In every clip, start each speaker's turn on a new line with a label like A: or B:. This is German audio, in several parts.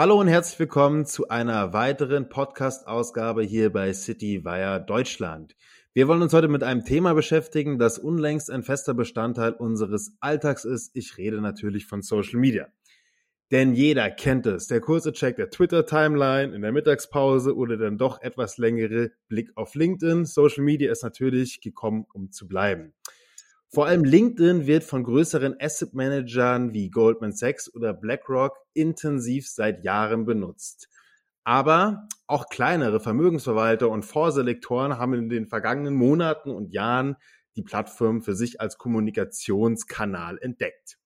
A: Hallo und herzlich willkommen zu einer weiteren Podcast-Ausgabe hier bei City Wire Deutschland. Wir wollen uns heute mit einem Thema beschäftigen, das unlängst ein fester Bestandteil unseres Alltags ist. Ich rede natürlich von Social Media. Denn jeder kennt es. Der kurze Check der Twitter-Timeline in der Mittagspause oder dann doch etwas längere Blick auf LinkedIn. Social Media ist natürlich gekommen, um zu bleiben. Vor allem LinkedIn wird von größeren Asset Managern wie Goldman Sachs oder BlackRock intensiv seit Jahren benutzt. Aber auch kleinere Vermögensverwalter und Vorselektoren haben in den vergangenen Monaten und Jahren die Plattform für sich als Kommunikationskanal entdeckt.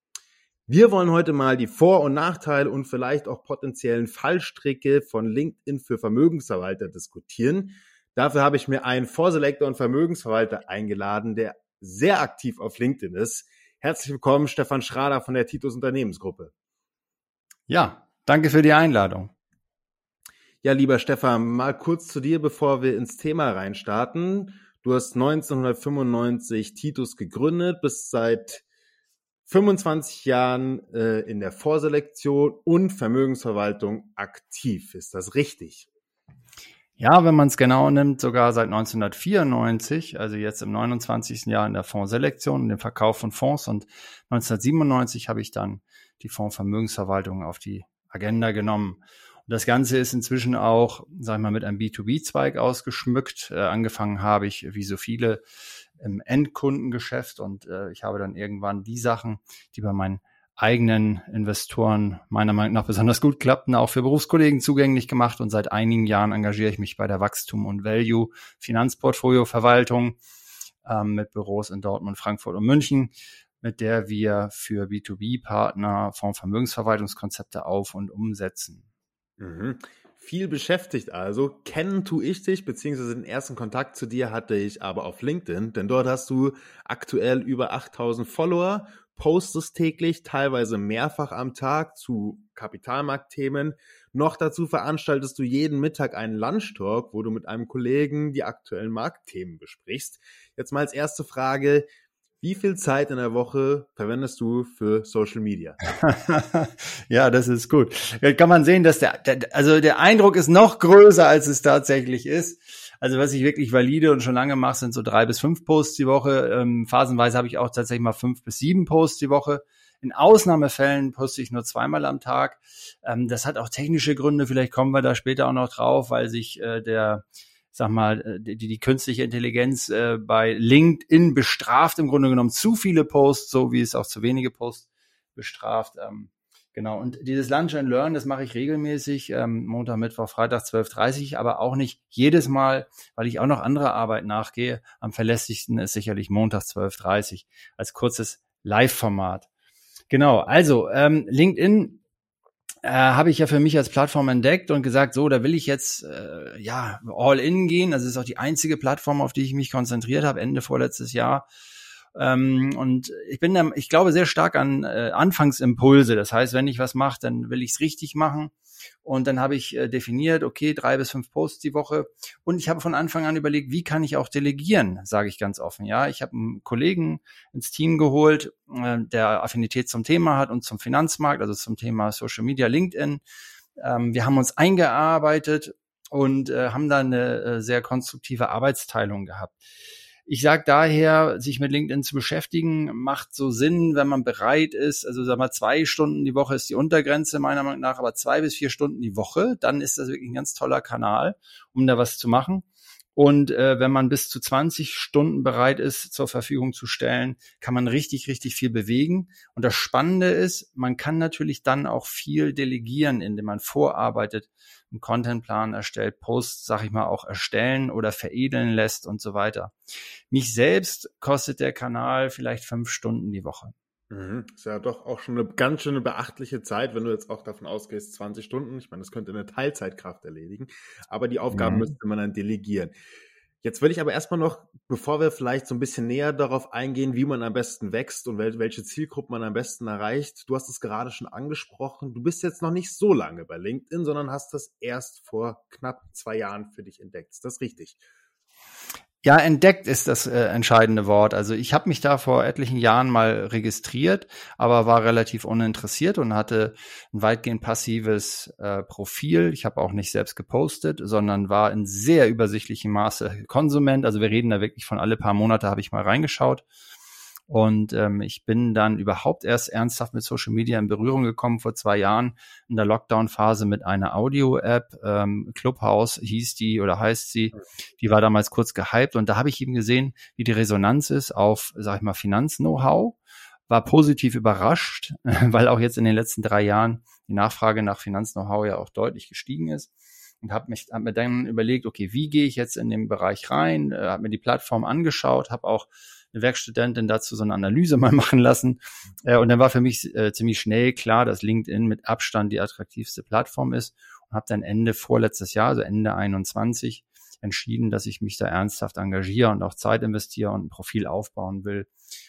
A: Wir wollen heute mal die Vor- und Nachteile und vielleicht auch potenziellen Fallstricke von LinkedIn für Vermögensverwalter diskutieren. Dafür habe ich mir einen Vorselektor und Vermögensverwalter eingeladen, der sehr aktiv auf LinkedIn ist. Herzlich willkommen, Stefan Schrader von der Titus Unternehmensgruppe.
B: Ja, danke für die Einladung.
A: Ja, lieber Stefan, mal kurz zu dir, bevor wir ins Thema reinstarten. Du hast 1995 Titus gegründet, bist seit 25 Jahren äh, in der Vorselektion und Vermögensverwaltung aktiv. Ist das richtig?
B: Ja, wenn man es genau nimmt, sogar seit 1994, also jetzt im 29. Jahr in der Fondsselektion und dem Verkauf von Fonds und 1997 habe ich dann die Fondsvermögensverwaltung auf die Agenda genommen. Und das Ganze ist inzwischen auch, sag ich mal, mit einem B2B-Zweig ausgeschmückt. Äh, angefangen habe ich, wie so viele, im Endkundengeschäft und äh, ich habe dann irgendwann die Sachen, die bei meinen eigenen Investoren meiner Meinung nach besonders gut klappten, auch für Berufskollegen zugänglich gemacht. Und seit einigen Jahren engagiere ich mich bei der Wachstum und Value Finanzportfolio Verwaltung ähm, mit Büros in Dortmund, Frankfurt und München, mit der wir für B2B-Partner Fondsvermögensverwaltungskonzepte auf und umsetzen.
A: Mhm. Viel beschäftigt also. Kennen tue ich dich, beziehungsweise den ersten Kontakt zu dir hatte ich aber auf LinkedIn, denn dort hast du aktuell über 8000 Follower postest täglich, teilweise mehrfach am Tag zu Kapitalmarktthemen. Noch dazu veranstaltest du jeden Mittag einen Lunch-Talk, wo du mit einem Kollegen die aktuellen Marktthemen besprichst. Jetzt mal als erste Frage, wie viel Zeit in der Woche verwendest du für Social Media?
B: ja, das ist gut. Jetzt kann man sehen, dass der, der, also der Eindruck ist noch größer, als es tatsächlich ist. Also was ich wirklich valide und schon lange mache, sind so drei bis fünf Posts die Woche. Ähm, phasenweise habe ich auch tatsächlich mal fünf bis sieben Posts die Woche. In Ausnahmefällen poste ich nur zweimal am Tag. Ähm, das hat auch technische Gründe. Vielleicht kommen wir da später auch noch drauf, weil sich äh, der sag mal, äh, die, die künstliche Intelligenz äh, bei LinkedIn bestraft im Grunde genommen zu viele Posts, so wie es auch zu wenige Posts bestraft. Ähm, Genau, und dieses Lunch and Learn, das mache ich regelmäßig, ähm, Montag, Mittwoch, Freitag 12.30 aber auch nicht jedes Mal, weil ich auch noch andere Arbeit nachgehe. Am verlässlichsten ist sicherlich Montag 12.30 als kurzes Live-Format. Genau, also ähm, LinkedIn äh, habe ich ja für mich als Plattform entdeckt und gesagt, so, da will ich jetzt äh, ja all in gehen. Das ist auch die einzige Plattform, auf die ich mich konzentriert habe, Ende vorletztes Jahr. Ähm, und ich bin da, ich glaube sehr stark an äh, Anfangsimpulse. Das heißt, wenn ich was mache, dann will ich es richtig machen. Und dann habe ich äh, definiert, okay, drei bis fünf Posts die Woche. Und ich habe von Anfang an überlegt, wie kann ich auch delegieren, sage ich ganz offen. Ja, ich habe einen Kollegen ins Team geholt, äh, der Affinität zum Thema hat und zum Finanzmarkt, also zum Thema Social Media, LinkedIn. Ähm, wir haben uns eingearbeitet und äh, haben da eine äh, sehr konstruktive Arbeitsteilung gehabt. Ich sage daher, sich mit LinkedIn zu beschäftigen, macht so Sinn, wenn man bereit ist. Also sag mal, zwei Stunden die Woche ist die Untergrenze meiner Meinung nach, aber zwei bis vier Stunden die Woche, dann ist das wirklich ein ganz toller Kanal, um da was zu machen. Und äh, wenn man bis zu 20 Stunden bereit ist, zur Verfügung zu stellen, kann man richtig, richtig viel bewegen. Und das Spannende ist, man kann natürlich dann auch viel delegieren, indem man vorarbeitet, einen Contentplan erstellt, Posts, sag ich mal, auch erstellen oder veredeln lässt und so weiter. Mich selbst kostet der Kanal vielleicht fünf Stunden die Woche.
A: Mhm. Ist ja doch auch schon eine ganz schöne beachtliche Zeit, wenn du jetzt auch davon ausgehst, 20 Stunden. Ich meine, das könnte eine Teilzeitkraft erledigen, aber die Aufgaben mhm. müsste man dann delegieren. Jetzt will ich aber erstmal noch, bevor wir vielleicht so ein bisschen näher darauf eingehen, wie man am besten wächst und wel welche Zielgruppe man am besten erreicht. Du hast es gerade schon angesprochen. Du bist jetzt noch nicht so lange bei LinkedIn, sondern hast das erst vor knapp zwei Jahren für dich entdeckt. Ist das richtig?
B: Ja, entdeckt ist das äh, entscheidende Wort. Also ich habe mich da vor etlichen Jahren mal registriert, aber war relativ uninteressiert und hatte ein weitgehend passives äh, Profil. Ich habe auch nicht selbst gepostet, sondern war in sehr übersichtlichem Maße Konsument. Also wir reden da wirklich von alle paar Monate habe ich mal reingeschaut und ähm, ich bin dann überhaupt erst ernsthaft mit Social Media in Berührung gekommen vor zwei Jahren in der Lockdown-Phase mit einer Audio-App. Ähm, Clubhouse hieß die oder heißt sie. Die war damals kurz gehypt und da habe ich eben gesehen, wie die Resonanz ist auf, sag ich mal, Finanz-Know-how. War positiv überrascht, weil auch jetzt in den letzten drei Jahren die Nachfrage nach Finanz-Know-how ja auch deutlich gestiegen ist und habe mich hab mir dann überlegt, okay, wie gehe ich jetzt in den Bereich rein? Äh, habe mir die Plattform angeschaut, habe auch eine Werkstudentin dazu so eine Analyse mal machen lassen. Äh, und dann war für mich äh, ziemlich schnell klar, dass LinkedIn mit Abstand die attraktivste Plattform ist und habe dann Ende vorletztes Jahr, also Ende 21, entschieden, dass ich mich da ernsthaft engagiere und auch Zeit investiere und ein Profil aufbauen will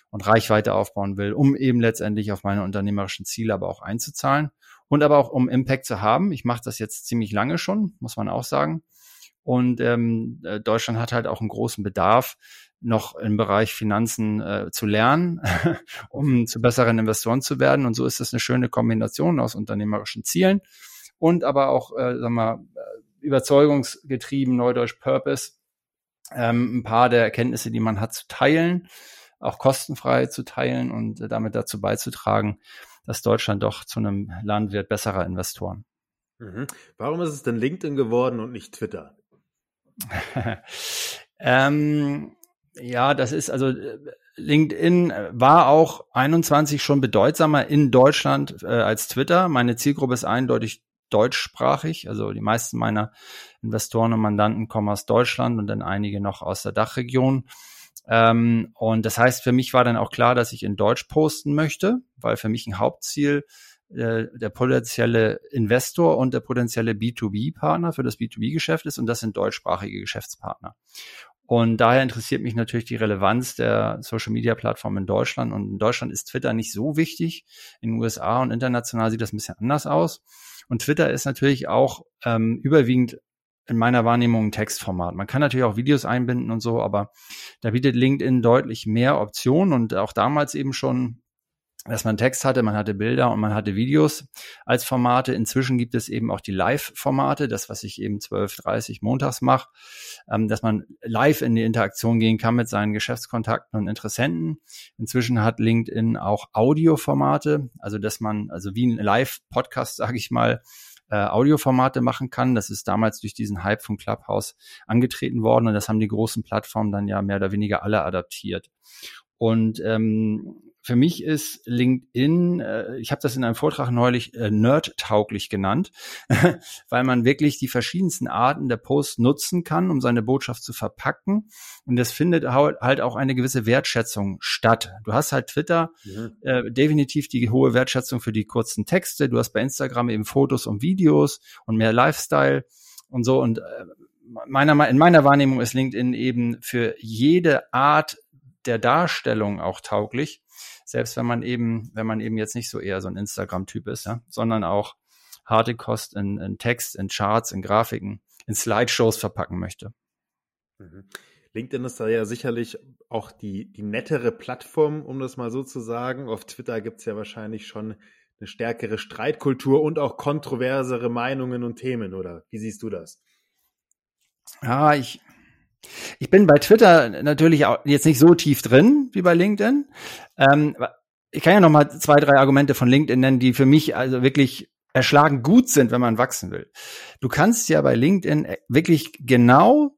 B: und Reichweite aufbauen will, um eben letztendlich auf meine unternehmerischen Ziele aber auch einzuzahlen und aber auch um Impact zu haben. Ich mache das jetzt ziemlich lange schon, muss man auch sagen. Und ähm, äh, Deutschland hat halt auch einen großen Bedarf, noch im Bereich Finanzen äh, zu lernen, um zu besseren Investoren zu werden. Und so ist das eine schöne Kombination aus unternehmerischen Zielen und aber auch, äh, sagen wir, äh, überzeugungsgetrieben, Neudeutsch Purpose, ähm, ein paar der Erkenntnisse, die man hat, zu teilen, auch kostenfrei zu teilen und äh, damit dazu beizutragen, dass Deutschland doch zu einem Land wird besserer Investoren.
A: Mhm. Warum ist es denn LinkedIn geworden und nicht Twitter?
B: ähm, ja, das ist also äh, LinkedIn war auch 21 schon bedeutsamer in Deutschland äh, als Twitter. Meine Zielgruppe ist eindeutig deutschsprachig. Also die meisten meiner Investoren und Mandanten kommen aus Deutschland und dann einige noch aus der Dachregion. Ähm, und das heißt, für mich war dann auch klar, dass ich in Deutsch posten möchte, weil für mich ein Hauptziel äh, der potenzielle Investor und der potenzielle B2B-Partner für das B2B-Geschäft ist und das sind deutschsprachige Geschäftspartner. Und daher interessiert mich natürlich die Relevanz der Social-Media-Plattform in Deutschland. Und in Deutschland ist Twitter nicht so wichtig. In den USA und international sieht das ein bisschen anders aus. Und Twitter ist natürlich auch ähm, überwiegend in meiner Wahrnehmung ein Textformat. Man kann natürlich auch Videos einbinden und so, aber da bietet LinkedIn deutlich mehr Optionen und auch damals eben schon dass man Text hatte, man hatte Bilder und man hatte Videos als Formate. Inzwischen gibt es eben auch die Live-Formate, das, was ich eben 12.30 montags mache, ähm, dass man live in die Interaktion gehen kann mit seinen Geschäftskontakten und Interessenten. Inzwischen hat LinkedIn auch Audioformate, also dass man, also wie ein Live-Podcast, sage ich mal, äh, Audioformate machen kann. Das ist damals durch diesen Hype von Clubhouse angetreten worden und das haben die großen Plattformen dann ja mehr oder weniger alle adaptiert. Und ähm, für mich ist LinkedIn, äh, ich habe das in einem Vortrag neulich äh, nerdtauglich genannt, weil man wirklich die verschiedensten Arten der Posts nutzen kann, um seine Botschaft zu verpacken. Und das findet halt auch eine gewisse Wertschätzung statt. Du hast halt Twitter mhm. äh, definitiv die hohe Wertschätzung für die kurzen Texte. Du hast bei Instagram eben Fotos und Videos und mehr Lifestyle und so. Und äh, meiner, in meiner Wahrnehmung ist LinkedIn eben für jede Art der Darstellung auch tauglich selbst wenn man eben, wenn man eben jetzt nicht so eher so ein Instagram-Typ ist, ja, sondern auch harte Kost in, in Text, in Charts, in Grafiken, in Slideshows verpacken möchte.
A: Mhm. LinkedIn ist da ja sicherlich auch die, die nettere Plattform, um das mal so zu sagen. Auf Twitter gibt es ja wahrscheinlich schon eine stärkere Streitkultur und auch kontroversere Meinungen und Themen, oder wie siehst du das?
B: Ja, ich, ich bin bei Twitter natürlich auch jetzt nicht so tief drin wie bei LinkedIn. Ähm, ich kann ja noch mal zwei, drei Argumente von LinkedIn nennen, die für mich also wirklich erschlagen gut sind, wenn man wachsen will. Du kannst ja bei LinkedIn wirklich genau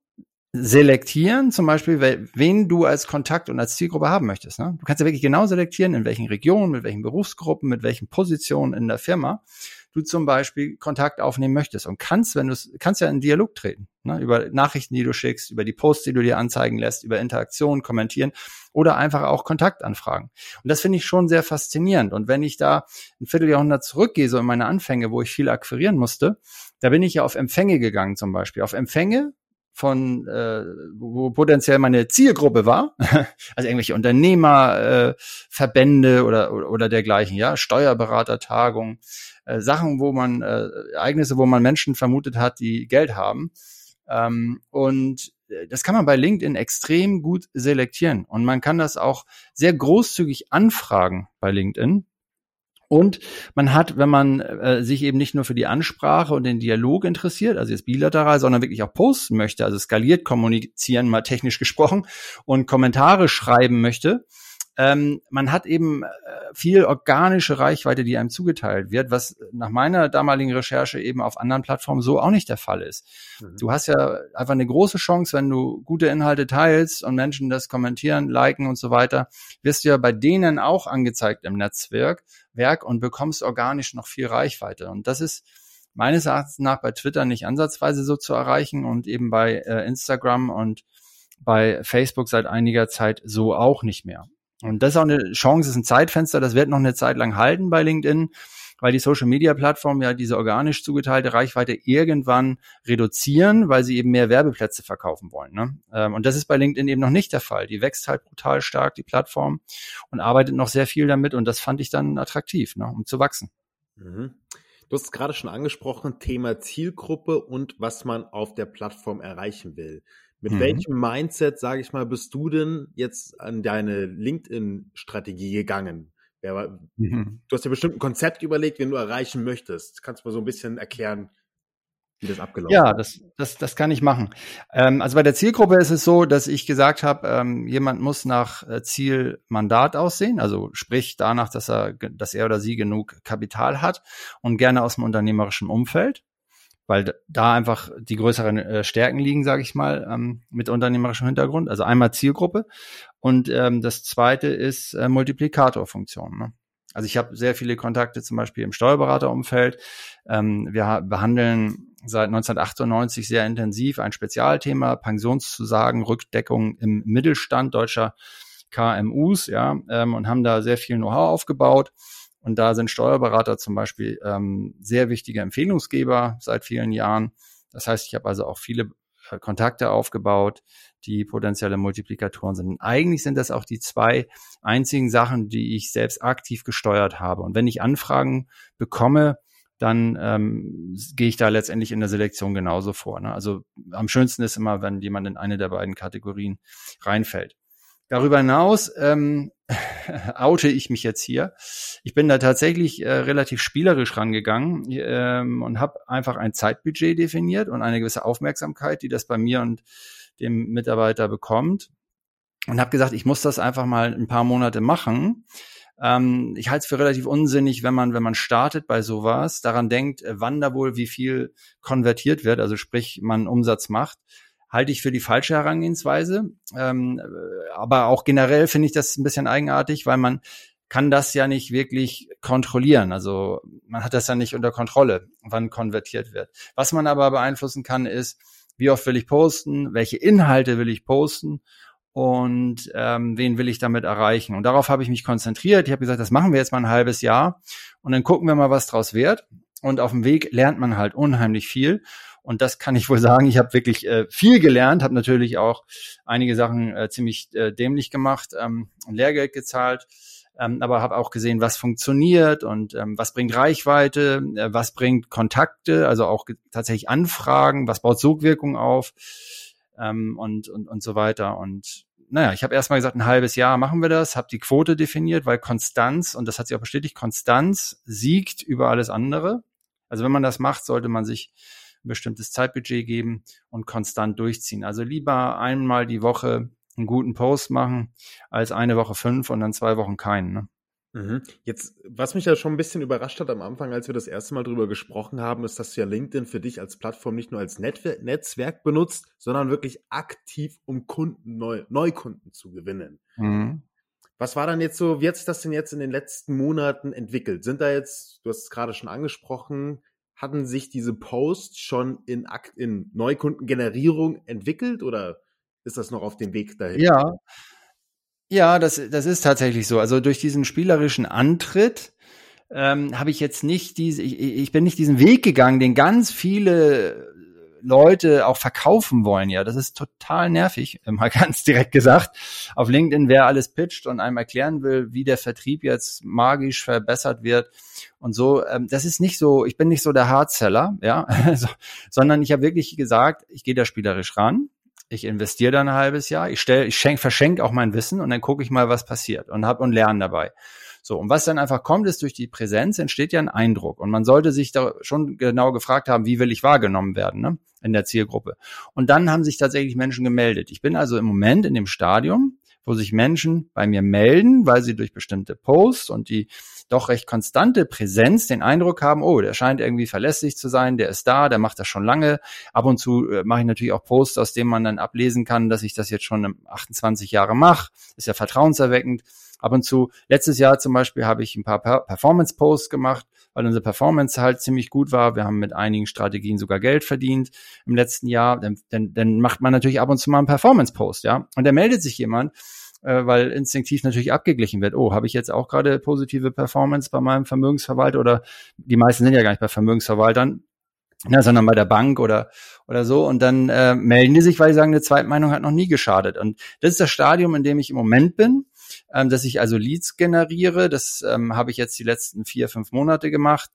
B: selektieren, zum Beispiel, wen du als Kontakt und als Zielgruppe haben möchtest. Ne? Du kannst ja wirklich genau selektieren, in welchen Regionen, mit welchen Berufsgruppen, mit welchen Positionen in der Firma du zum Beispiel Kontakt aufnehmen möchtest und kannst, wenn du kannst ja in Dialog treten, ne, über Nachrichten, die du schickst, über die Posts, die du dir anzeigen lässt, über Interaktionen, kommentieren oder einfach auch Kontaktanfragen. Und das finde ich schon sehr faszinierend. Und wenn ich da ein Vierteljahrhundert zurückgehe, so in meine Anfänge, wo ich viel akquirieren musste, da bin ich ja auf Empfänge gegangen zum Beispiel. Auf Empfänge von, äh, wo potenziell meine Zielgruppe war, also irgendwelche Unternehmer, äh, Verbände oder, oder, oder dergleichen, ja, Steuerberatertagungen, äh, Sachen, wo man, äh, Ereignisse, wo man Menschen vermutet hat, die Geld haben. Ähm, und äh, das kann man bei LinkedIn extrem gut selektieren und man kann das auch sehr großzügig anfragen bei LinkedIn. Und man hat, wenn man äh, sich eben nicht nur für die Ansprache und den Dialog interessiert, also jetzt bilateral, sondern wirklich auch posten möchte, also skaliert kommunizieren, mal technisch gesprochen, und Kommentare schreiben möchte, ähm, man hat eben äh, viel organische Reichweite, die einem zugeteilt wird, was nach meiner damaligen Recherche eben auf anderen Plattformen so auch nicht der Fall ist. Mhm. Du hast ja einfach eine große Chance, wenn du gute Inhalte teilst und Menschen das kommentieren, liken und so weiter, wirst du ja bei denen auch angezeigt im Netzwerk Werk und bekommst organisch noch viel Reichweite. Und das ist meines Erachtens nach bei Twitter nicht ansatzweise so zu erreichen und eben bei äh, Instagram und bei Facebook seit einiger Zeit so auch nicht mehr. Und das ist auch eine Chance, ist ein Zeitfenster, das wird noch eine Zeit lang halten bei LinkedIn, weil die Social Media Plattformen ja diese organisch zugeteilte Reichweite irgendwann reduzieren, weil sie eben mehr Werbeplätze verkaufen wollen. Ne? Ähm, und das ist bei LinkedIn eben noch nicht der Fall. Die wächst halt brutal stark, die Plattform, und arbeitet noch sehr viel damit. Und das fand ich dann attraktiv, ne, um zu wachsen.
A: Mhm. Du hast gerade schon angesprochen, Thema Zielgruppe und was man auf der Plattform erreichen will. Mit mhm. welchem Mindset, sage ich mal, bist du denn jetzt an deine LinkedIn-Strategie gegangen? Mhm. Du hast ja bestimmt ein Konzept überlegt, wen du erreichen möchtest. Kannst du mal so ein bisschen erklären, wie das abgelaufen
B: ist? Ja, das, das, das kann ich machen. Ähm, also bei der Zielgruppe ist es so, dass ich gesagt habe, ähm, jemand muss nach äh, Zielmandat aussehen, also sprich danach, dass er, dass er oder sie genug Kapital hat und gerne aus dem unternehmerischen Umfeld weil da einfach die größeren äh, Stärken liegen, sage ich mal, ähm, mit unternehmerischem Hintergrund. Also einmal Zielgruppe und ähm, das zweite ist äh, Multiplikatorfunktion. Ne? Also ich habe sehr viele Kontakte zum Beispiel im Steuerberaterumfeld. Ähm, wir behandeln seit 1998 sehr intensiv ein Spezialthema Pensionszusagen, Rückdeckung im Mittelstand deutscher KMUs, ja, ähm, und haben da sehr viel Know-how aufgebaut. Und da sind Steuerberater zum Beispiel ähm, sehr wichtige Empfehlungsgeber seit vielen Jahren. Das heißt, ich habe also auch viele äh, Kontakte aufgebaut, die potenzielle Multiplikatoren sind. Und eigentlich sind das auch die zwei einzigen Sachen, die ich selbst aktiv gesteuert habe. Und wenn ich Anfragen bekomme, dann ähm, gehe ich da letztendlich in der Selektion genauso vor. Ne? Also am schönsten ist immer, wenn jemand in eine der beiden Kategorien reinfällt. Darüber hinaus ähm, oute ich mich jetzt hier. Ich bin da tatsächlich äh, relativ spielerisch rangegangen ähm, und habe einfach ein Zeitbudget definiert und eine gewisse Aufmerksamkeit, die das bei mir und dem Mitarbeiter bekommt. Und habe gesagt, ich muss das einfach mal ein paar Monate machen. Ähm, ich halte es für relativ unsinnig, wenn man, wenn man startet bei sowas, daran denkt, äh, wann da wohl wie viel konvertiert wird, also sprich man Umsatz macht halte ich für die falsche Herangehensweise. Ähm, aber auch generell finde ich das ein bisschen eigenartig, weil man kann das ja nicht wirklich kontrollieren. Also man hat das ja nicht unter Kontrolle, wann konvertiert wird. Was man aber beeinflussen kann, ist, wie oft will ich posten, welche Inhalte will ich posten und ähm, wen will ich damit erreichen. Und darauf habe ich mich konzentriert. Ich habe gesagt, das machen wir jetzt mal ein halbes Jahr und dann gucken wir mal, was draus wird. Und auf dem Weg lernt man halt unheimlich viel. Und das kann ich wohl sagen. Ich habe wirklich äh, viel gelernt, habe natürlich auch einige Sachen äh, ziemlich äh, dämlich gemacht, ähm, Lehrgeld gezahlt, ähm, aber habe auch gesehen, was funktioniert und ähm, was bringt Reichweite, äh, was bringt Kontakte, also auch tatsächlich Anfragen, was baut Sogwirkung auf ähm, und, und, und so weiter. Und naja, ich habe erstmal gesagt, ein halbes Jahr machen wir das, habe die Quote definiert, weil Konstanz, und das hat sich auch bestätigt, Konstanz siegt über alles andere. Also wenn man das macht, sollte man sich ein bestimmtes Zeitbudget geben und konstant durchziehen. Also lieber einmal die Woche einen guten Post machen, als eine Woche fünf und dann zwei Wochen keinen. Ne?
A: Mhm. Jetzt, was mich ja schon ein bisschen überrascht hat am Anfang, als wir das erste Mal drüber gesprochen haben, ist, dass du ja LinkedIn für dich als Plattform nicht nur als Netzwerk benutzt, sondern wirklich aktiv, um Kunden, Neu Neukunden zu gewinnen. Mhm. Was war dann jetzt so, wie hat sich das denn jetzt in den letzten Monaten entwickelt? Sind da jetzt, du hast es gerade schon angesprochen, hatten sich diese Posts schon in, Akt, in Neukundengenerierung entwickelt oder ist das noch auf dem Weg dahin?
B: Ja, ja, das, das ist tatsächlich so. Also durch diesen spielerischen Antritt ähm, habe ich jetzt nicht diese, ich, ich bin nicht diesen Weg gegangen, den ganz viele Leute auch verkaufen wollen. Ja, das ist total nervig, mal ganz direkt gesagt. Auf LinkedIn, wer alles pitcht und einem erklären will, wie der Vertrieb jetzt magisch verbessert wird und so, ähm, das ist nicht so, ich bin nicht so der Hardseller, ja, so, sondern ich habe wirklich gesagt, ich gehe da spielerisch ran. ich investiere dann ein halbes Jahr, ich stelle, ich schenk, verschenke auch mein Wissen und dann gucke ich mal, was passiert und hab und lerne dabei. So, und was dann einfach kommt, ist durch die Präsenz entsteht ja ein Eindruck. Und man sollte sich da schon genau gefragt haben, wie will ich wahrgenommen werden ne, in der Zielgruppe. Und dann haben sich tatsächlich Menschen gemeldet. Ich bin also im Moment in dem Stadium, wo sich Menschen bei mir melden, weil sie durch bestimmte Posts und die doch recht konstante Präsenz den Eindruck haben, oh, der scheint irgendwie verlässlich zu sein, der ist da, der macht das schon lange. Ab und zu äh, mache ich natürlich auch Posts, aus denen man dann ablesen kann, dass ich das jetzt schon 28 Jahre mache. Ist ja vertrauenserweckend. Ab und zu, letztes Jahr zum Beispiel, habe ich ein paar Performance-Posts gemacht, weil unsere Performance halt ziemlich gut war. Wir haben mit einigen Strategien sogar Geld verdient im letzten Jahr. Dann, dann, dann macht man natürlich ab und zu mal einen Performance-Post, ja. Und da meldet sich jemand, äh, weil instinktiv natürlich abgeglichen wird. Oh, habe ich jetzt auch gerade positive Performance bei meinem Vermögensverwalter oder die meisten sind ja gar nicht bei Vermögensverwaltern, ja, sondern bei der Bank oder oder so und dann äh, melden die sich, weil sie sagen, eine Zweitmeinung hat noch nie geschadet und das ist das Stadium, in dem ich im Moment bin, ähm, dass ich also Leads generiere. Das ähm, habe ich jetzt die letzten vier fünf Monate gemacht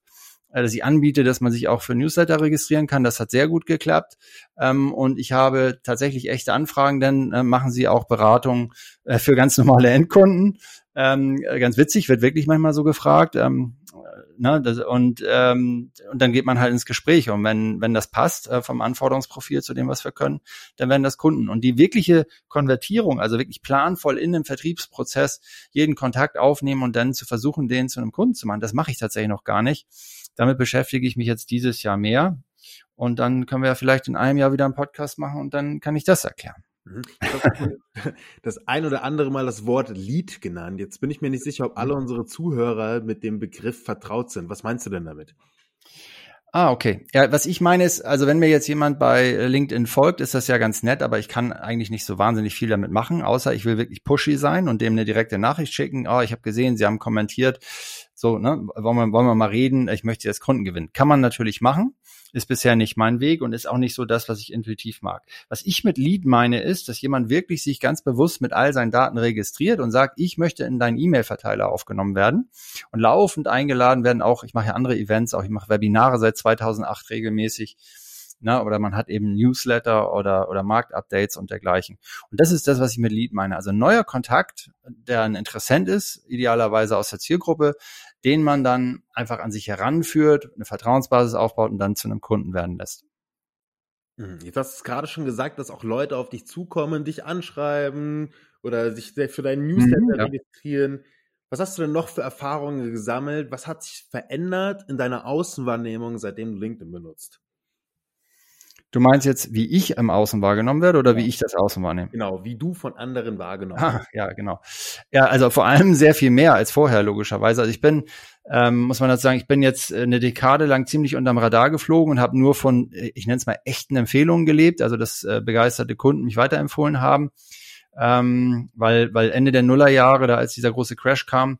B: äh, dass ich anbiete, dass man sich auch für Newsletter registrieren kann. Das hat sehr gut geklappt. Ähm, und ich habe tatsächlich echte Anfragen, denn äh, machen sie auch Beratung äh, für ganz normale Endkunden. Ähm, ganz witzig, wird wirklich manchmal so gefragt. Ne, das, und, ähm, und dann geht man halt ins Gespräch. Und wenn, wenn das passt äh, vom Anforderungsprofil zu dem, was wir können, dann werden das Kunden. Und die wirkliche Konvertierung, also wirklich planvoll in dem Vertriebsprozess jeden Kontakt aufnehmen und dann zu versuchen, den zu einem Kunden zu machen, das mache ich tatsächlich noch gar nicht. Damit beschäftige ich mich jetzt dieses Jahr mehr. Und dann können wir ja vielleicht in einem Jahr wieder einen Podcast machen und dann kann ich das erklären. Mhm.
A: Das ein oder andere Mal das Wort Lead genannt. Jetzt bin ich mir nicht sicher, ob alle unsere Zuhörer mit dem Begriff vertraut sind. Was meinst du denn damit?
B: Ah, okay. Ja, was ich meine ist, also wenn mir jetzt jemand bei LinkedIn folgt, ist das ja ganz nett, aber ich kann eigentlich nicht so wahnsinnig viel damit machen, außer ich will wirklich pushy sein und dem eine direkte Nachricht schicken. Oh, ich habe gesehen, Sie haben kommentiert, so, ne, wollen wir, wollen wir mal reden, ich möchte jetzt Kunden gewinnen. Kann man natürlich machen, ist bisher nicht mein Weg und ist auch nicht so das, was ich intuitiv mag. Was ich mit Lead meine, ist, dass jemand wirklich sich ganz bewusst mit all seinen Daten registriert und sagt, ich möchte in deinen E-Mail-Verteiler aufgenommen werden und laufend eingeladen werden, auch, ich mache ja andere Events, auch ich mache Webinare seit 2008 regelmäßig, ne, oder man hat eben Newsletter oder, oder Marktupdates und dergleichen. Und das ist das, was ich mit Lead meine. Also neuer Kontakt, der ein Interessent ist, idealerweise aus der Zielgruppe, den man dann einfach an sich heranführt, eine Vertrauensbasis aufbaut und dann zu einem Kunden werden lässt.
A: Mhm. Jetzt hast du gerade schon gesagt, dass auch Leute auf dich zukommen, dich anschreiben oder sich für deinen Newsletter mhm, ja. registrieren. Was hast du denn noch für Erfahrungen gesammelt? Was hat sich verändert in deiner Außenwahrnehmung, seitdem du LinkedIn benutzt?
B: Du meinst jetzt, wie ich im Außen wahrgenommen werde oder ja. wie ich das Außen wahrnehme?
A: Genau, wie du von anderen wahrgenommen
B: ah, Ja, genau. Ja, also vor allem sehr viel mehr als vorher, logischerweise. Also ich bin, ähm, muss man dazu sagen, ich bin jetzt eine Dekade lang ziemlich unterm Radar geflogen und habe nur von, ich nenne es mal, echten Empfehlungen gelebt, also dass äh, begeisterte Kunden mich weiterempfohlen haben. Ähm, weil, weil Ende der Nullerjahre, da als dieser große Crash kam,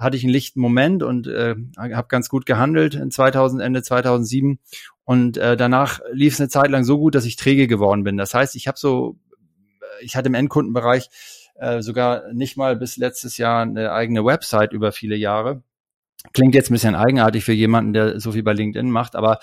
B: hatte ich einen lichten Moment und äh, habe ganz gut gehandelt in 2000, Ende 2007 und äh, danach lief es eine Zeit lang so gut, dass ich träge geworden bin. Das heißt, ich habe so, ich hatte im Endkundenbereich äh, sogar nicht mal bis letztes Jahr eine eigene Website über viele Jahre. Klingt jetzt ein bisschen eigenartig für jemanden, der so viel bei LinkedIn macht, aber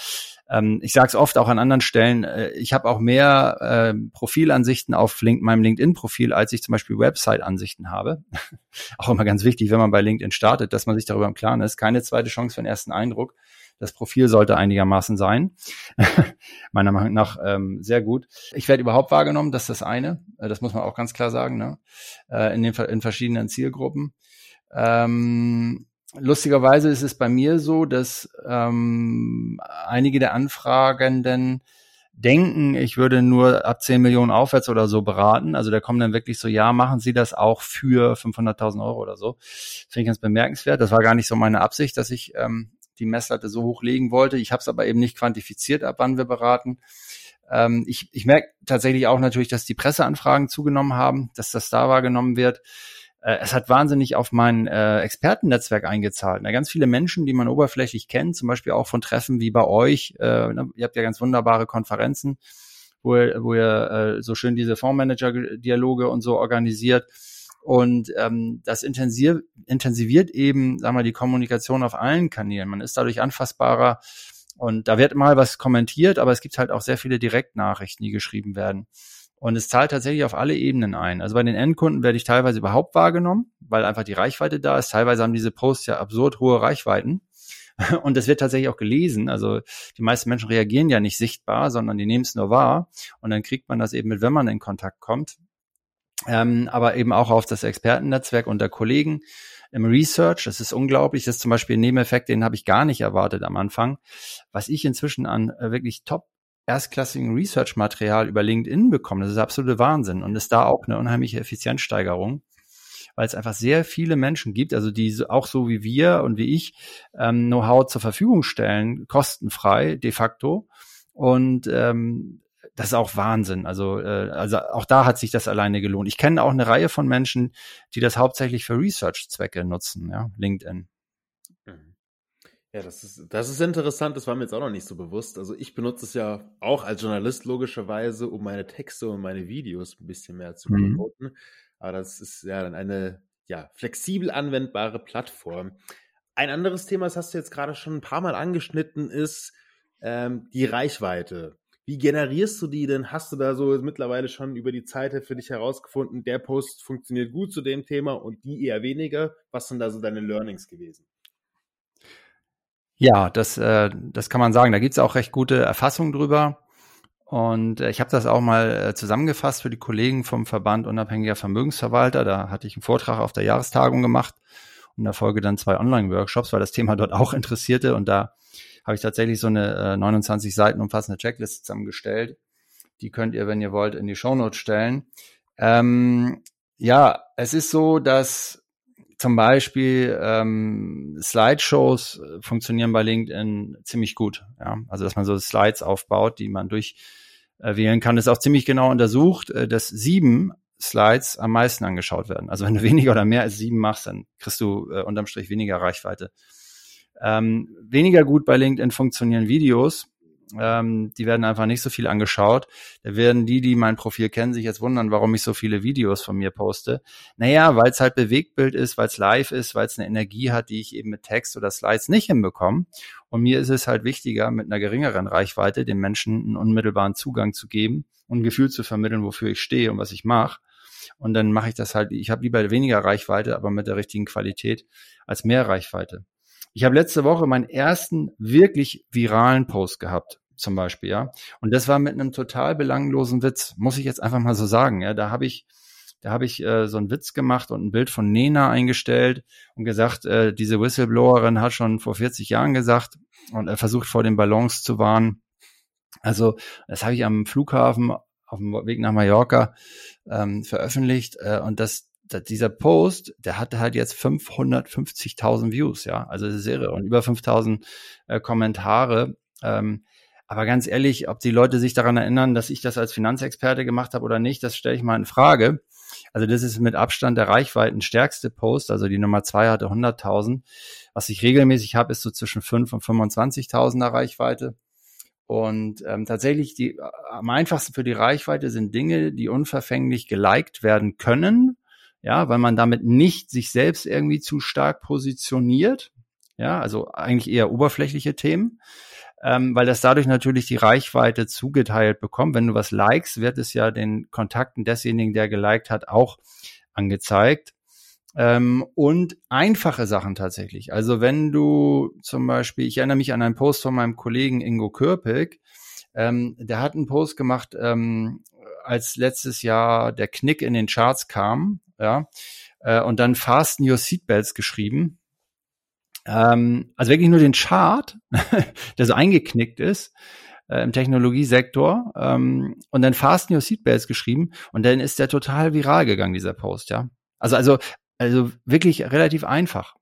B: ähm, ich sage es oft auch an anderen Stellen, äh, ich habe auch mehr äh, Profilansichten auf Link meinem LinkedIn-Profil, als ich zum Beispiel Website-Ansichten habe. auch immer ganz wichtig, wenn man bei LinkedIn startet, dass man sich darüber im Klaren ist. Keine zweite Chance für den ersten Eindruck. Das Profil sollte einigermaßen sein. Meiner Meinung nach ähm, sehr gut. Ich werde überhaupt wahrgenommen, das ist das eine. Äh, das muss man auch ganz klar sagen, ne? äh, in, den, in verschiedenen Zielgruppen. Ähm, lustigerweise ist es bei mir so, dass ähm, einige der Anfragenden denken, ich würde nur ab 10 Millionen aufwärts oder so beraten. Also da kommen dann wirklich so, ja, machen Sie das auch für 500.000 Euro oder so. Finde ich ganz bemerkenswert. Das war gar nicht so meine Absicht, dass ich ähm, die Messlatte so hoch legen wollte. Ich habe es aber eben nicht quantifiziert, ab wann wir beraten. Ähm, ich ich merke tatsächlich auch natürlich, dass die Presseanfragen zugenommen haben, dass das da wahrgenommen wird. Äh, es hat wahnsinnig auf mein äh, Expertennetzwerk eingezahlt. Na, ganz viele Menschen, die man oberflächlich kennt, zum Beispiel auch von Treffen wie bei euch. Äh, ihr habt ja ganz wunderbare Konferenzen, wo ihr, wo ihr äh, so schön diese Fondsmanager-Dialoge und so organisiert. Und ähm, das intensiv, intensiviert eben, sagen wir, die Kommunikation auf allen Kanälen. Man ist dadurch anfassbarer und da wird mal was kommentiert, aber es gibt halt auch sehr viele Direktnachrichten, die geschrieben werden. Und es zahlt tatsächlich auf alle Ebenen ein. Also bei den Endkunden werde ich teilweise überhaupt wahrgenommen, weil einfach die Reichweite da ist. Teilweise haben diese Posts ja absurd hohe Reichweiten. Und das wird tatsächlich auch gelesen. Also die meisten Menschen reagieren ja nicht sichtbar, sondern die nehmen es nur wahr. Und dann kriegt man das eben mit, wenn man in Kontakt kommt. Ähm, aber eben auch auf das Expertennetzwerk unter Kollegen im Research. Das ist unglaublich. Das ist zum Beispiel ein Nebeneffekt, den habe ich gar nicht erwartet am Anfang. Was ich inzwischen an äh, wirklich top erstklassigen Research-Material über LinkedIn bekomme, das ist absolute Wahnsinn. Und ist da auch eine unheimliche Effizienzsteigerung weil es einfach sehr viele Menschen gibt, also die auch so wie wir und wie ich ähm, Know-how zur Verfügung stellen, kostenfrei de facto. Und ähm, das ist auch Wahnsinn. Also, äh, also auch da hat sich das alleine gelohnt. Ich kenne auch eine Reihe von Menschen, die das hauptsächlich für Research-Zwecke nutzen, ja, LinkedIn.
A: Ja, das ist, das ist interessant, das war mir jetzt auch noch nicht so bewusst. Also ich benutze es ja auch als Journalist logischerweise, um meine Texte und meine Videos ein bisschen mehr zu mhm. promoten. Mhm. Aber das ist ja dann eine ja, flexibel anwendbare Plattform. Ein anderes Thema, das hast du jetzt gerade schon ein paar Mal angeschnitten, ist ähm, die Reichweite. Wie generierst du die denn? Hast du da so mittlerweile schon über die Zeit für dich herausgefunden, der Post funktioniert gut zu dem Thema und die eher weniger? Was sind da so deine Learnings gewesen?
B: Ja, das, äh, das kann man sagen. Da gibt's auch recht gute Erfassungen drüber. Und äh, ich habe das auch mal äh, zusammengefasst für die Kollegen vom Verband unabhängiger Vermögensverwalter. Da hatte ich einen Vortrag auf der Jahrestagung gemacht und in der Folge dann zwei Online-Workshops, weil das Thema dort auch interessierte. Und da habe ich tatsächlich so eine äh, 29 Seiten umfassende Checklist zusammengestellt. Die könnt ihr, wenn ihr wollt, in die Shownotes stellen. Ähm, ja, es ist so, dass zum Beispiel ähm, Slideshows äh, funktionieren bei LinkedIn ziemlich gut. Ja? Also dass man so Slides aufbaut, die man durchwählen kann, ist auch ziemlich genau untersucht, äh, dass sieben Slides am meisten angeschaut werden. Also wenn du weniger oder mehr als sieben machst, dann kriegst du äh, unterm Strich weniger Reichweite. Ähm, weniger gut bei LinkedIn funktionieren Videos ähm, die werden einfach nicht so viel angeschaut. Da werden die, die mein Profil kennen, sich jetzt wundern, warum ich so viele Videos von mir poste. Naja, weil es halt Bewegtbild ist, weil es live ist, weil es eine Energie hat, die ich eben mit Text oder Slides nicht hinbekomme. Und mir ist es halt wichtiger, mit einer geringeren Reichweite den Menschen einen unmittelbaren Zugang zu geben und ein Gefühl zu vermitteln, wofür ich stehe und was ich mache. Und dann mache ich das halt, ich habe lieber weniger Reichweite, aber mit der richtigen Qualität als mehr Reichweite. Ich habe letzte Woche meinen ersten wirklich viralen Post gehabt, zum Beispiel, ja. Und das war mit einem total belanglosen Witz, muss ich jetzt einfach mal so sagen, ja. Da habe ich, da habe ich äh, so einen Witz gemacht und ein Bild von Nena eingestellt und gesagt, äh, diese Whistleblowerin hat schon vor 40 Jahren gesagt und er versucht vor den Ballons zu warnen. Also das habe ich am Flughafen auf dem Weg nach Mallorca ähm, veröffentlicht äh, und das dieser Post, der hatte halt jetzt 550.000 Views, ja, also das ist irre und über 5.000 äh, Kommentare. Ähm, aber ganz ehrlich, ob die Leute sich daran erinnern, dass ich das als Finanzexperte gemacht habe oder nicht, das stelle ich mal in Frage. Also das ist mit Abstand der Reichweiten stärkste Post. Also die Nummer zwei hatte 100.000. Was ich regelmäßig habe, ist so zwischen 5 und 25.000er Reichweite. Und ähm, tatsächlich die am einfachsten für die Reichweite sind Dinge, die unverfänglich geliked werden können ja, weil man damit nicht sich selbst irgendwie zu stark positioniert, ja, also eigentlich eher oberflächliche Themen, ähm, weil das dadurch natürlich die Reichweite zugeteilt bekommt. Wenn du was likest, wird es ja den Kontakten desjenigen, der geliked hat, auch angezeigt. Ähm, und einfache Sachen tatsächlich. Also wenn du zum Beispiel, ich erinnere mich an einen Post von meinem Kollegen Ingo Kürpik, ähm, der hat einen Post gemacht, ähm, als letztes Jahr der Knick in den Charts kam, ja, äh, und dann Fasten Your Seatbelts geschrieben. Ähm, also wirklich nur den Chart, der so eingeknickt ist äh, im Technologiesektor ähm, und dann Fasten Your Seatbelts geschrieben und dann ist der total viral gegangen, dieser Post, ja. Also, also, also wirklich relativ einfach.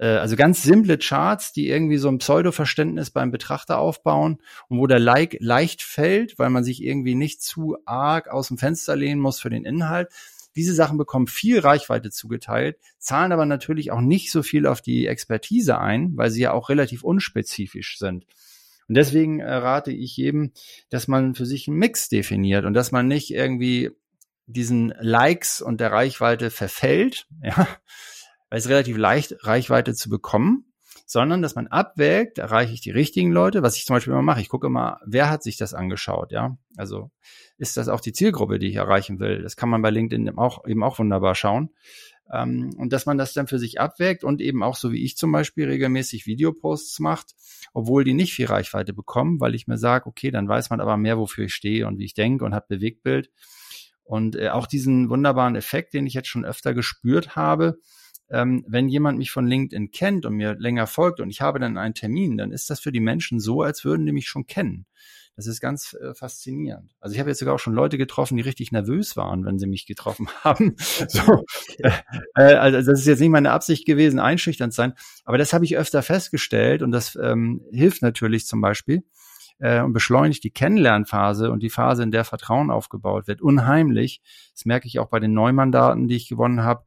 B: Äh, also ganz simple Charts, die irgendwie so ein Pseudo-Verständnis beim Betrachter aufbauen und wo der Like leicht fällt, weil man sich irgendwie nicht zu arg aus dem Fenster lehnen muss für den Inhalt, diese Sachen bekommen viel Reichweite zugeteilt, zahlen aber natürlich auch nicht so viel auf die Expertise ein, weil sie ja auch relativ unspezifisch sind. Und deswegen äh, rate ich jedem, dass man für sich einen Mix definiert und dass man nicht irgendwie diesen Likes und der Reichweite verfällt, ja, weil es relativ leicht Reichweite zu bekommen, sondern dass man abwägt, erreiche ich die richtigen Leute, was ich zum Beispiel immer mache. Ich gucke immer, wer hat sich das angeschaut, ja? Also ist das auch die Zielgruppe, die ich erreichen will? Das kann man bei LinkedIn auch, eben auch wunderbar schauen. Ähm, und dass man das dann für sich abwägt und eben auch so wie ich zum Beispiel regelmäßig Videoposts macht, obwohl die nicht viel Reichweite bekommen, weil ich mir sage, okay, dann weiß man aber mehr, wofür ich stehe und wie ich denke und hat Bewegtbild. Und äh, auch diesen wunderbaren Effekt, den ich jetzt schon öfter gespürt habe, ähm, wenn jemand mich von LinkedIn kennt und mir länger folgt und ich habe dann einen Termin, dann ist das für die Menschen so, als würden die mich schon kennen. Das ist ganz äh, faszinierend. Also ich habe jetzt sogar auch schon Leute getroffen, die richtig nervös waren, wenn sie mich getroffen haben. so, äh, äh, also das ist jetzt nicht meine Absicht gewesen, einschüchternd sein, aber das habe ich öfter festgestellt und das ähm, hilft natürlich zum Beispiel äh, und beschleunigt die Kennenlernphase und die Phase, in der Vertrauen aufgebaut wird, unheimlich. Das merke ich auch bei den Neumandaten, die ich gewonnen habe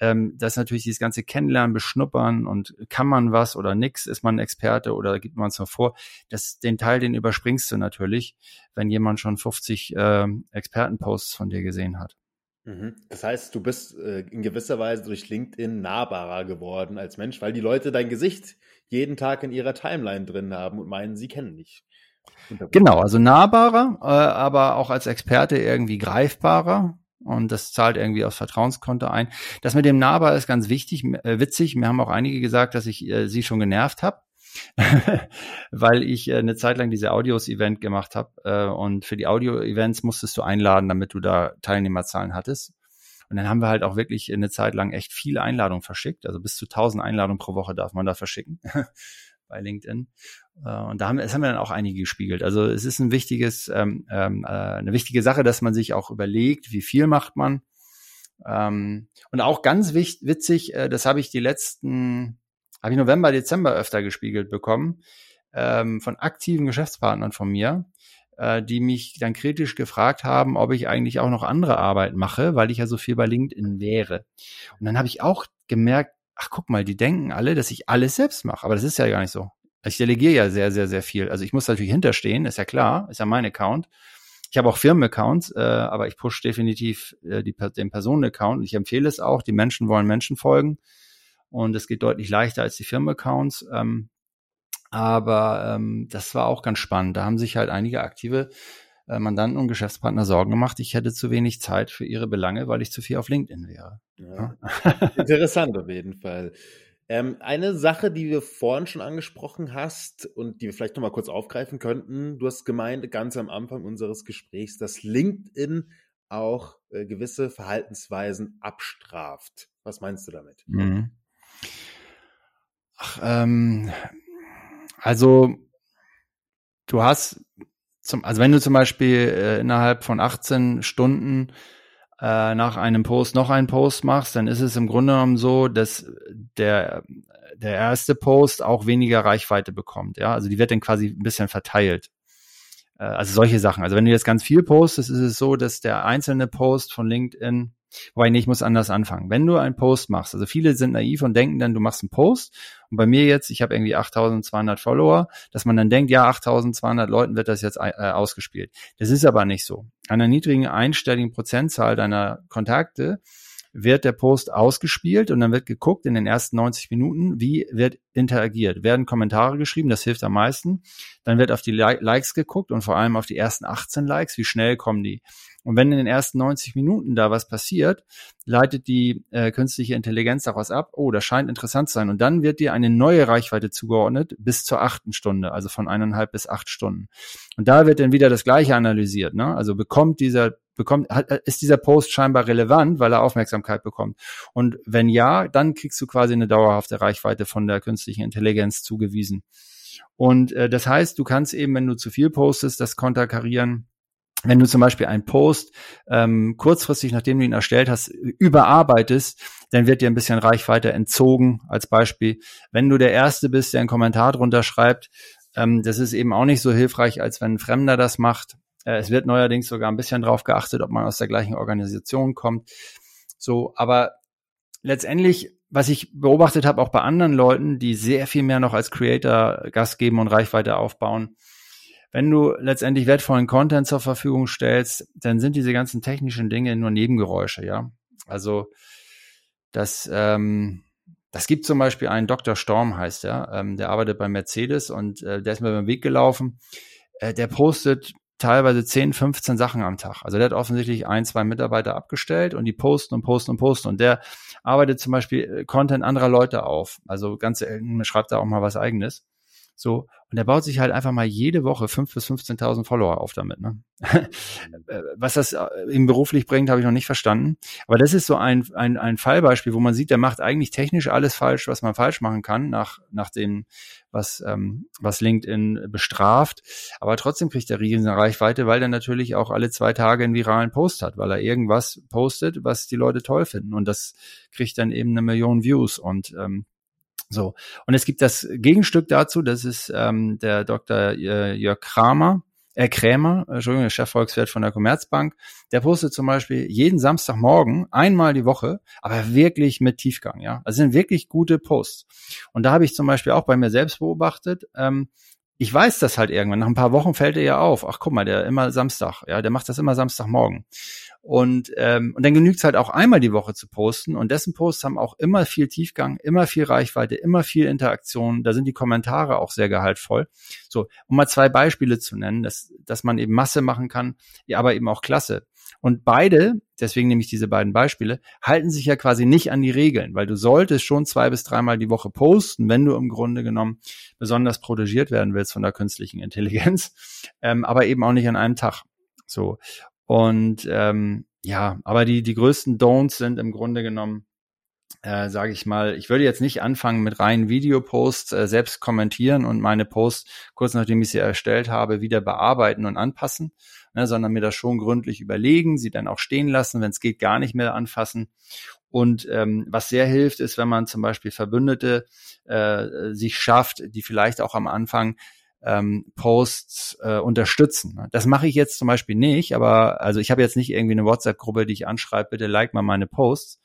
B: ähm, dass natürlich dieses ganze Kennenlernen, Beschnuppern und kann man was oder nix, ist man Experte oder gibt man es nur vor, das, den Teil, den überspringst du natürlich, wenn jemand schon 50 äh, Expertenposts von dir gesehen hat.
A: Mhm. Das heißt, du bist äh, in gewisser Weise durch LinkedIn nahbarer geworden als Mensch, weil die Leute dein Gesicht jeden Tag in ihrer Timeline drin haben und meinen, sie kennen dich.
B: Genau, also nahbarer, äh, aber auch als Experte irgendwie greifbarer und das zahlt irgendwie aufs Vertrauenskonto ein. Das mit dem Nahbar ist ganz wichtig, äh, witzig. Mir haben auch einige gesagt, dass ich äh, sie schon genervt habe, weil ich äh, eine Zeit lang diese Audios-Event gemacht habe äh, und für die Audio-Events musstest du einladen, damit du da Teilnehmerzahlen hattest. Und dann haben wir halt auch wirklich eine Zeit lang echt viele Einladungen verschickt. Also bis zu 1000 Einladungen pro Woche darf man da verschicken bei LinkedIn. Äh, und da haben, das haben wir dann auch einige gespiegelt. Also es ist ein wichtiges, ähm, ähm, äh, eine wichtige Sache, dass man sich auch überlegt, wie viel macht man. Ähm, und auch ganz wichtig, witzig, äh, das habe ich die letzten, habe ich November, Dezember öfter gespiegelt bekommen, ähm, von aktiven Geschäftspartnern von mir, äh, die mich dann kritisch gefragt haben, ob ich eigentlich auch noch andere Arbeit mache, weil ich ja so viel bei LinkedIn wäre. Und dann habe ich auch gemerkt, ach guck mal, die denken alle, dass ich alles selbst mache, aber das ist ja gar nicht so. Ich delegiere ja sehr, sehr, sehr viel. Also ich muss natürlich hinterstehen, ist ja klar, ist ja mein Account. Ich habe auch Firmenaccounts, äh, aber ich push definitiv äh, die, den Personenaccount ich empfehle es auch. Die Menschen wollen Menschen folgen und es geht deutlich leichter als die Firmenaccounts. Ähm, aber ähm, das war auch ganz spannend. Da haben sich halt einige aktive äh, Mandanten und Geschäftspartner Sorgen gemacht, ich hätte zu wenig Zeit für ihre Belange, weil ich zu viel auf LinkedIn wäre. Ja.
A: Interessant auf jeden Fall. Ähm, eine Sache, die wir vorhin schon angesprochen hast und die wir vielleicht nochmal kurz aufgreifen könnten, du hast gemeint, ganz am Anfang unseres Gesprächs, dass LinkedIn auch äh, gewisse Verhaltensweisen abstraft. Was meinst du damit? Mhm.
B: Ach, ähm, also du hast zum, also wenn du zum Beispiel äh, innerhalb von 18 Stunden äh, nach einem Post noch einen Post machst, dann ist es im Grunde genommen so, dass der, der erste Post auch weniger Reichweite bekommt. Ja, also die wird dann quasi ein bisschen verteilt. Äh, also solche Sachen. Also wenn du jetzt ganz viel postest, ist es so, dass der einzelne Post von LinkedIn Wobei, nee, ich muss anders anfangen. Wenn du einen Post machst, also viele sind naiv und denken dann, du machst einen Post und bei mir jetzt, ich habe irgendwie 8200 Follower, dass man dann denkt, ja, 8200 Leuten wird das jetzt äh, ausgespielt. Das ist aber nicht so. An einer niedrigen einstelligen Prozentzahl deiner Kontakte wird der Post ausgespielt und dann wird geguckt in den ersten 90 Minuten, wie wird interagiert. Werden Kommentare geschrieben, das hilft am meisten. Dann wird auf die Likes geguckt und vor allem auf die ersten 18 Likes, wie schnell kommen die. Und wenn in den ersten 90 Minuten da was passiert, leitet die äh, künstliche Intelligenz daraus ab, oh, das scheint interessant zu sein. Und dann wird dir eine neue Reichweite zugeordnet bis zur achten Stunde, also von eineinhalb bis acht Stunden. Und da wird dann wieder das Gleiche analysiert. Ne? Also bekommt dieser bekommt, hat, ist dieser Post scheinbar relevant, weil er Aufmerksamkeit bekommt. Und wenn ja, dann kriegst du quasi eine dauerhafte Reichweite von der künstlichen Intelligenz zugewiesen. Und äh, das heißt, du kannst eben, wenn du zu viel postest, das konterkarieren wenn du zum Beispiel einen Post ähm, kurzfristig, nachdem du ihn erstellt hast, überarbeitest, dann wird dir ein bisschen Reichweite entzogen. Als Beispiel, wenn du der Erste bist, der einen Kommentar drunter schreibt, ähm, das ist eben auch nicht so hilfreich, als wenn ein Fremder das macht. Äh, es wird neuerdings sogar ein bisschen drauf geachtet, ob man aus der gleichen Organisation kommt. So, aber letztendlich, was ich beobachtet habe, auch bei anderen Leuten, die sehr viel mehr noch als Creator Gas geben und Reichweite aufbauen, wenn du letztendlich wertvollen Content zur Verfügung stellst, dann sind diese ganzen technischen Dinge nur Nebengeräusche, ja. Also das, ähm, das gibt zum Beispiel einen Dr. Storm, heißt er, ähm, der arbeitet bei Mercedes und äh, der ist mir beim Weg gelaufen. Äh, der postet teilweise 10, 15 Sachen am Tag. Also der hat offensichtlich ein, zwei Mitarbeiter abgestellt und die posten und posten und posten. Und der arbeitet zum Beispiel äh, Content anderer Leute auf. Also ganz schreibt da auch mal was eigenes. So, und er baut sich halt einfach mal jede Woche 5.000 bis 15.000 Follower auf damit. Ne? Äh, was das äh, ihm beruflich bringt, habe ich noch nicht verstanden. Aber das ist so ein, ein, ein Fallbeispiel, wo man sieht, der macht eigentlich technisch alles falsch, was man falsch machen kann, nach, nach dem, was, ähm, was LinkedIn bestraft. Aber trotzdem kriegt er riesen Reichweite, weil er natürlich auch alle zwei Tage einen viralen Post hat, weil er irgendwas postet, was die Leute toll finden. Und das kriegt dann eben eine Million Views. Und ähm, so, und es gibt das Gegenstück dazu, das ist ähm, der Dr. Äh, Jörg Kramer, äh, Krämer, Entschuldigung, der Chefvolkswirt von der Commerzbank, der postet zum Beispiel jeden Samstagmorgen einmal die Woche, aber wirklich mit Tiefgang, ja. Das sind wirklich gute Posts. Und da habe ich zum Beispiel auch bei mir selbst beobachtet, ähm, ich weiß das halt irgendwann. Nach ein paar Wochen fällt er ja auf. Ach, guck mal, der immer Samstag, ja, der macht das immer Samstagmorgen. Und, ähm, und dann genügt es halt auch einmal die Woche zu posten. Und dessen Posts haben auch immer viel Tiefgang, immer viel Reichweite, immer viel Interaktion. Da sind die Kommentare auch sehr gehaltvoll. So, um mal zwei Beispiele zu nennen, dass, dass man eben Masse machen kann, ja, aber eben auch Klasse. Und beide, deswegen nehme ich diese beiden Beispiele, halten sich ja quasi nicht an die Regeln, weil du solltest schon zwei bis dreimal die Woche posten, wenn du im Grunde genommen besonders protegiert werden willst von der künstlichen Intelligenz, ähm, aber eben auch nicht an einem Tag. So. Und ähm, ja, aber die, die größten Don'ts sind im Grunde genommen, äh, sage ich mal, ich würde jetzt nicht anfangen mit reinen Videoposts, äh, selbst kommentieren und meine Posts kurz nachdem ich sie erstellt habe, wieder bearbeiten und anpassen, ne, sondern mir das schon gründlich überlegen, sie dann auch stehen lassen, wenn es geht, gar nicht mehr anfassen. Und ähm, was sehr hilft, ist, wenn man zum Beispiel Verbündete äh, sich schafft, die vielleicht auch am Anfang ähm, Posts äh, unterstützen. Das mache ich jetzt zum Beispiel nicht, aber also ich habe jetzt nicht irgendwie eine WhatsApp-Gruppe, die ich anschreibe, bitte like mal meine Posts.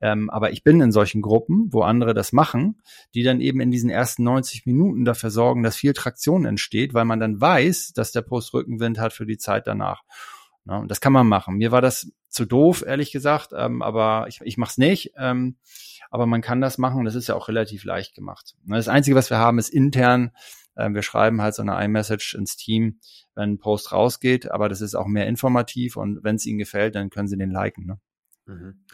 B: Ähm, aber ich bin in solchen Gruppen, wo andere das machen, die dann eben in diesen ersten 90 Minuten dafür sorgen, dass viel Traktion entsteht, weil man dann weiß, dass der Post Rückenwind hat für die Zeit danach. Ja, und das kann man machen. Mir war das zu doof, ehrlich gesagt, ähm, aber ich, ich mache es nicht. Ähm, aber man kann das machen und das ist ja auch relativ leicht gemacht. Das Einzige, was wir haben, ist intern äh, wir schreiben halt so eine iMessage ins Team, wenn ein Post rausgeht, aber das ist auch mehr informativ und wenn es Ihnen gefällt, dann können Sie den liken. Ne?
A: Mhm.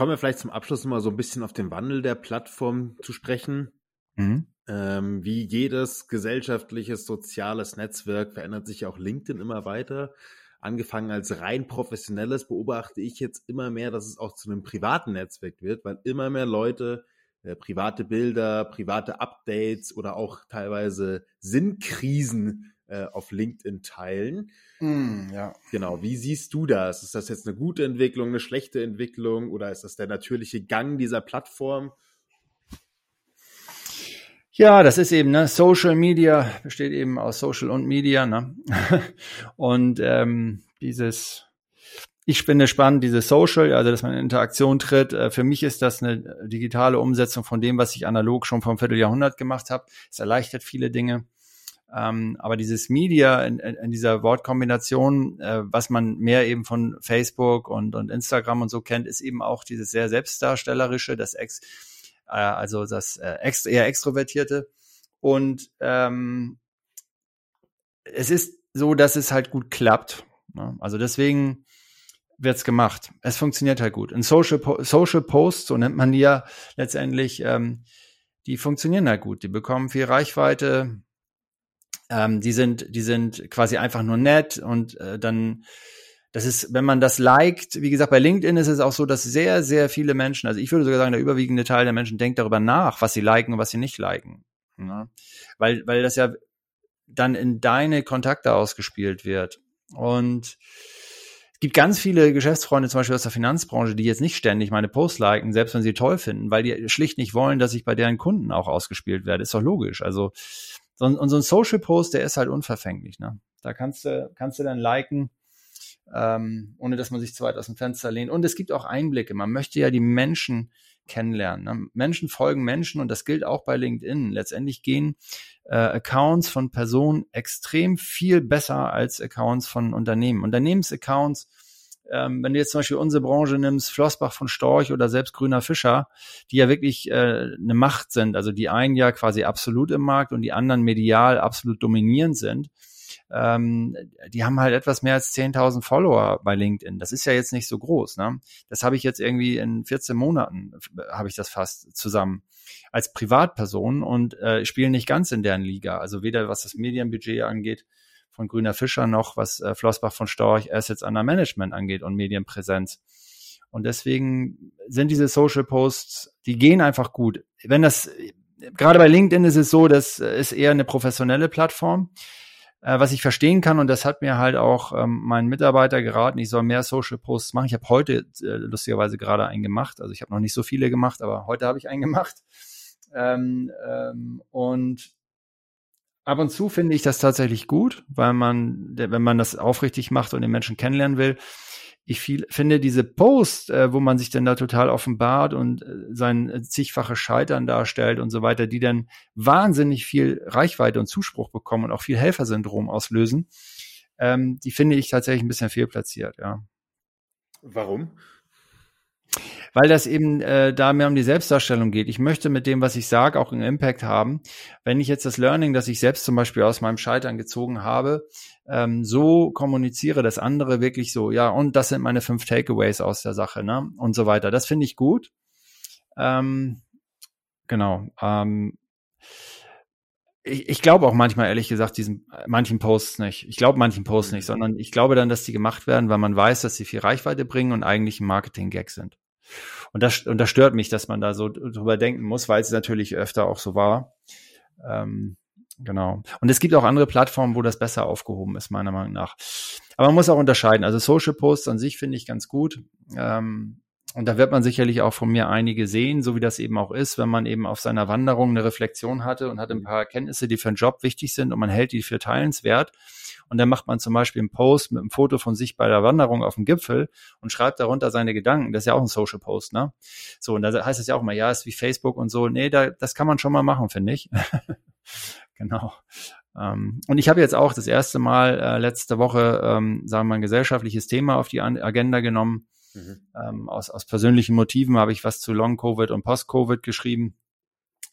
A: Kommen wir vielleicht zum Abschluss mal so ein bisschen auf den Wandel der Plattform zu sprechen. Mhm. Ähm, wie jedes gesellschaftliches, soziales Netzwerk verändert sich auch LinkedIn immer weiter. Angefangen als rein professionelles beobachte ich jetzt immer mehr, dass es auch zu einem privaten Netzwerk wird, weil immer mehr Leute äh, private Bilder, private Updates oder auch teilweise Sinnkrisen äh, auf LinkedIn teilen. Mm, ja. Genau. Wie siehst du das? Ist das jetzt eine gute Entwicklung, eine schlechte Entwicklung oder ist das der natürliche Gang dieser Plattform?
B: Ja, das ist eben, ne, Social Media besteht eben aus Social und Media, ne? und ähm, dieses ich finde spannend, diese Social, also dass man in Interaktion tritt. Äh, für mich ist das eine digitale Umsetzung von dem, was ich analog schon vom Vierteljahrhundert gemacht habe. Es erleichtert viele Dinge. Ähm, aber dieses Media in, in dieser Wortkombination, äh, was man mehr eben von Facebook und, und Instagram und so kennt, ist eben auch dieses sehr selbstdarstellerische, das Ex, äh, also das äh, ex, eher extrovertierte. Und ähm, es ist so, dass es halt gut klappt. Ne? Also deswegen wird's gemacht. Es funktioniert halt gut. Und Social, Social Posts, so nennt man die ja letztendlich, ähm, die funktionieren halt gut. Die bekommen viel Reichweite. Ähm, die sind, die sind quasi einfach nur nett und äh, dann, das ist, wenn man das liked, wie gesagt, bei LinkedIn ist es auch so, dass sehr, sehr viele Menschen, also ich würde sogar sagen, der überwiegende Teil der Menschen denkt darüber nach, was sie liken und was sie nicht liken. Ja? Weil, weil das ja dann in deine Kontakte ausgespielt wird. Und gibt ganz viele Geschäftsfreunde, zum Beispiel aus der Finanzbranche, die jetzt nicht ständig meine Posts liken, selbst wenn sie toll finden, weil die schlicht nicht wollen, dass ich bei deren Kunden auch ausgespielt werde. Ist doch logisch. Also, so ein, und so ein Social Post, der ist halt unverfänglich. Ne? Da kannst du, kannst du dann liken, ähm, ohne dass man sich zu weit aus dem Fenster lehnt. Und es gibt auch Einblicke. Man möchte ja die Menschen kennenlernen. Ne? Menschen folgen Menschen und das gilt auch bei LinkedIn. Letztendlich gehen äh, Accounts von Personen extrem viel besser als Accounts von Unternehmen. Unternehmensaccounts ähm, wenn du jetzt zum Beispiel unsere Branche nimmst, Flossbach von Storch oder selbst Grüner Fischer, die ja wirklich äh, eine Macht sind, also die einen ja quasi absolut im Markt und die anderen medial absolut dominierend sind, ähm, die haben halt etwas mehr als 10.000 Follower bei LinkedIn. Das ist ja jetzt nicht so groß. Ne? Das habe ich jetzt irgendwie in 14 Monaten, habe ich das fast zusammen als Privatperson und äh, spiele nicht ganz in deren Liga. Also weder was das Medienbudget angeht, von Grüner Fischer noch, was äh, Flossbach von Storch Assets under Management angeht und Medienpräsenz. Und deswegen sind diese Social Posts, die gehen einfach gut. Wenn das, gerade bei LinkedIn ist es so, das ist eher eine professionelle Plattform. Äh, was ich verstehen kann, und das hat mir halt auch ähm, mein Mitarbeiter geraten, ich soll mehr Social Posts machen. Ich habe heute äh, lustigerweise gerade einen gemacht. Also ich habe noch nicht so viele gemacht, aber heute habe ich einen gemacht. Ähm, ähm, und ab und zu finde ich das tatsächlich gut, weil man, wenn man das aufrichtig macht und den Menschen kennenlernen will, ich viel, finde diese Post, äh, wo man sich dann da total offenbart und äh, sein äh, zigfache Scheitern darstellt und so weiter, die dann wahnsinnig viel Reichweite und Zuspruch bekommen und auch viel Helfersyndrom auslösen, ähm, die finde ich tatsächlich ein bisschen fehlplatziert, ja.
A: Warum?
B: Weil das eben äh, da mehr um die Selbstdarstellung geht. Ich möchte mit dem, was ich sage, auch einen Impact haben. Wenn ich jetzt das Learning, das ich selbst zum Beispiel aus meinem Scheitern gezogen habe, ähm, so kommuniziere, dass andere wirklich so, ja, und das sind meine fünf Takeaways aus der Sache, ne? Und so weiter. Das finde ich gut. Ähm, genau. Ähm, ich, ich glaube auch manchmal, ehrlich gesagt, diesen manchen Posts nicht. Ich glaube manchen Posts nicht, mhm. sondern ich glaube dann, dass die gemacht werden, weil man weiß, dass sie viel Reichweite bringen und eigentlich ein Marketing-Gag sind. Und das, und das stört mich, dass man da so drüber denken muss, weil es natürlich öfter auch so war. Ähm, genau. Und es gibt auch andere Plattformen, wo das besser aufgehoben ist, meiner Meinung nach. Aber man muss auch unterscheiden. Also Social Posts an sich finde ich ganz gut. Ähm, und da wird man sicherlich auch von mir einige sehen, so wie das eben auch ist, wenn man eben auf seiner Wanderung eine Reflexion hatte und hat ein paar Erkenntnisse, die für einen Job wichtig sind und man hält die für teilenswert. Und dann macht man zum Beispiel einen Post mit einem Foto von sich bei der Wanderung auf dem Gipfel und schreibt darunter seine Gedanken. Das ist ja auch ein Social Post, ne? So, und da heißt es ja auch mal, ja, ist wie Facebook und so. Nee, da, das kann man schon mal machen, finde ich. genau. Ähm, und ich habe jetzt auch das erste Mal äh, letzte Woche, ähm, sagen wir mal, ein gesellschaftliches Thema auf die Agenda genommen Mhm. Ähm, aus, aus persönlichen Motiven habe ich was zu Long-Covid und Post-Covid geschrieben.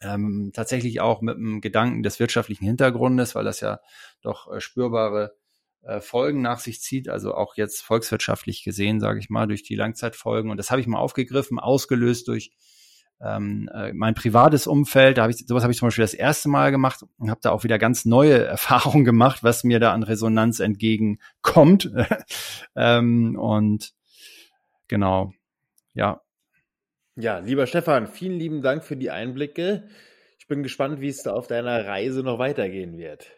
B: Ähm, tatsächlich auch mit dem Gedanken des wirtschaftlichen Hintergrundes, weil das ja doch äh, spürbare äh, Folgen nach sich zieht, also auch jetzt volkswirtschaftlich gesehen, sage ich mal, durch die Langzeitfolgen. Und das habe ich mal aufgegriffen, ausgelöst durch ähm, äh, mein privates Umfeld. Da habe ich sowas habe ich zum Beispiel das erste Mal gemacht und habe da auch wieder ganz neue Erfahrungen gemacht, was mir da an Resonanz entgegenkommt. ähm, und Genau. Ja.
A: Ja, lieber Stefan, vielen lieben Dank für die Einblicke. Ich bin gespannt, wie es da auf deiner Reise noch weitergehen wird.